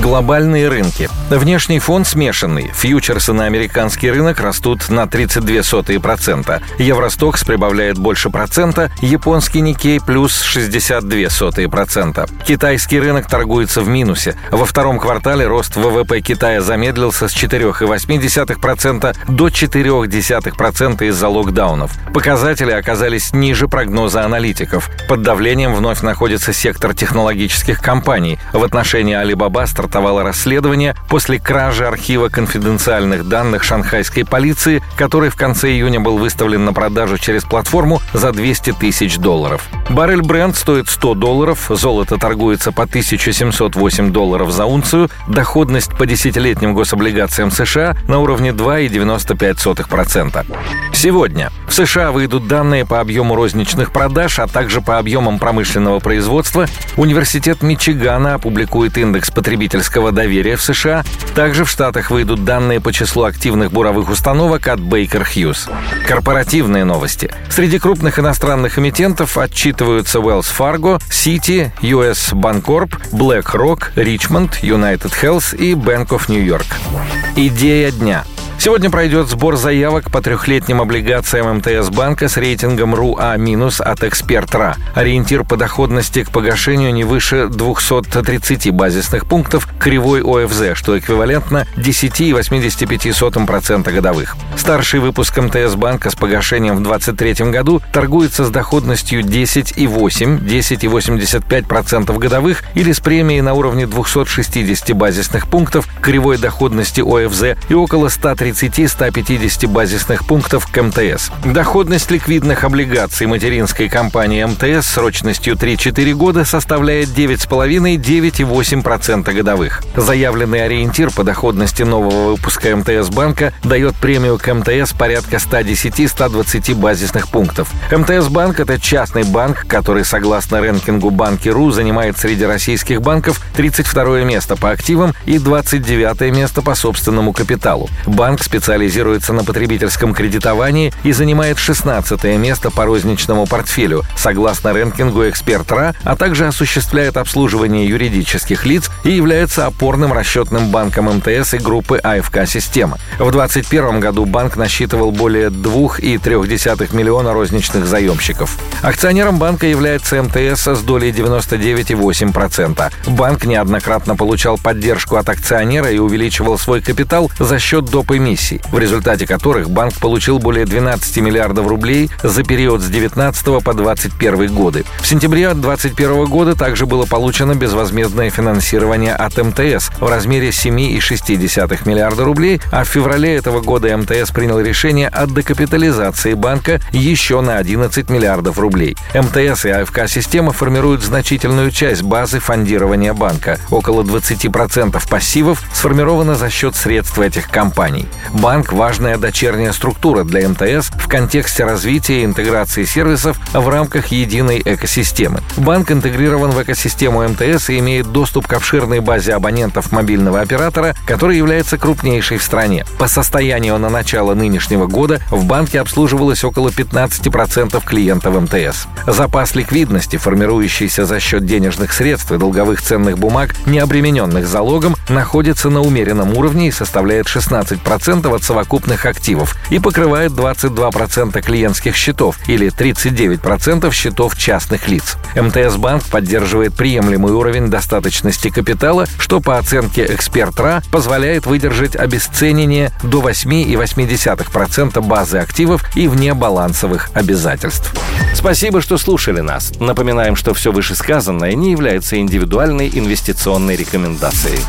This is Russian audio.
Глобальные рынки. Внешний фон смешанный. Фьючерсы на американский рынок растут на 32%. Евростокс прибавляет больше процента, японский Никей плюс 62%. Китайский рынок торгуется в минусе. Во втором квартале рост ВВП Китая замедлился с 4,8% до 0,4% из-за локдаунов. Показатели оказались ниже прогноза аналитиков. Под давлением вновь находится сектор технологических компаний. В отношении Alibaba стартовало расследование после кражи архива конфиденциальных данных шанхайской полиции, который в конце июня был выставлен на продажу через платформу за 200 тысяч долларов. Баррель бренд стоит 100 долларов, золото торгуется по 1708 долларов за унцию, доходность по десятилетним гособлигациям США на уровне 2,95%. Сегодня в США выйдут данные по объему розничных продаж, а также по объемам промышленного производства. Университет Мичигана опубликует индекс потребительского доверия в США. Также в Штатах выйдут данные по числу активных буровых установок от Baker Hughes. Корпоративные новости. Среди крупных иностранных эмитентов отчитываются Wells Fargo, Citi, US Bancorp, BlackRock, Richmond, United Health и Bank of New York. Идея дня – Сегодня пройдет сбор заявок по трехлетним облигациям МТС банка с рейтингом РУА- от «Эксперт.РА». Ориентир по доходности к погашению не выше 230 базисных пунктов кривой ОФЗ, что эквивалентно 10,85% годовых. Старший выпуск МТС банка с погашением в 2023 году торгуется с доходностью 10,8-10,85% годовых или с премией на уровне 260 базисных пунктов кривой доходности ОФЗ и около 130 130-150 базисных пунктов к МТС. Доходность ликвидных облигаций материнской компании МТС срочностью 3-4 года составляет 9,5-9,8% годовых. Заявленный ориентир по доходности нового выпуска МТС банка дает премию к МТС порядка 110-120 базисных пунктов. МТС банк – это частный банк, который, согласно рэнкингу Банки.ру, занимает среди российских банков 32 место по активам и 29 место по собственному капиталу. Банк специализируется на потребительском кредитовании и занимает 16 место по розничному портфелю, согласно рэнкингу «Эксперт.РА», а также осуществляет обслуживание юридических лиц и является опорным расчетным банком МТС и группы АФК «Система». В 2021 году банк насчитывал более 2,3 миллиона розничных заемщиков. Акционером банка является МТС с долей 99,8%. Банк неоднократно получал поддержку от акционера и увеличивал свой капитал за счет доп. эмиссий эмиссий, в результате которых банк получил более 12 миллиардов рублей за период с 19 по 21 годы. В сентябре 2021 года также было получено безвозмездное финансирование от МТС в размере 7,6 миллиарда рублей, а в феврале этого года МТС принял решение о декапитализации банка еще на 11 миллиардов рублей. МТС и АФК-система формируют значительную часть базы фондирования банка. Около 20% пассивов сформировано за счет средств этих компаний. Банк – важная дочерняя структура для МТС в контексте развития и интеграции сервисов в рамках единой экосистемы. Банк интегрирован в экосистему МТС и имеет доступ к обширной базе абонентов мобильного оператора, который является крупнейшей в стране. По состоянию на начало нынешнего года в банке обслуживалось около 15% клиентов МТС. Запас ликвидности, формирующийся за счет денежных средств и долговых ценных бумаг, не обремененных залогом, находится на умеренном уровне и составляет 16% 10% от совокупных активов и покрывает 22% клиентских счетов или 39% счетов частных лиц. МТС Банк поддерживает приемлемый уровень достаточности капитала, что по оценке эксперт.РА позволяет выдержать обесценивание до 8,8% базы активов и вне балансовых обязательств. Спасибо, что слушали нас. Напоминаем, что все вышесказанное не является индивидуальной инвестиционной рекомендацией.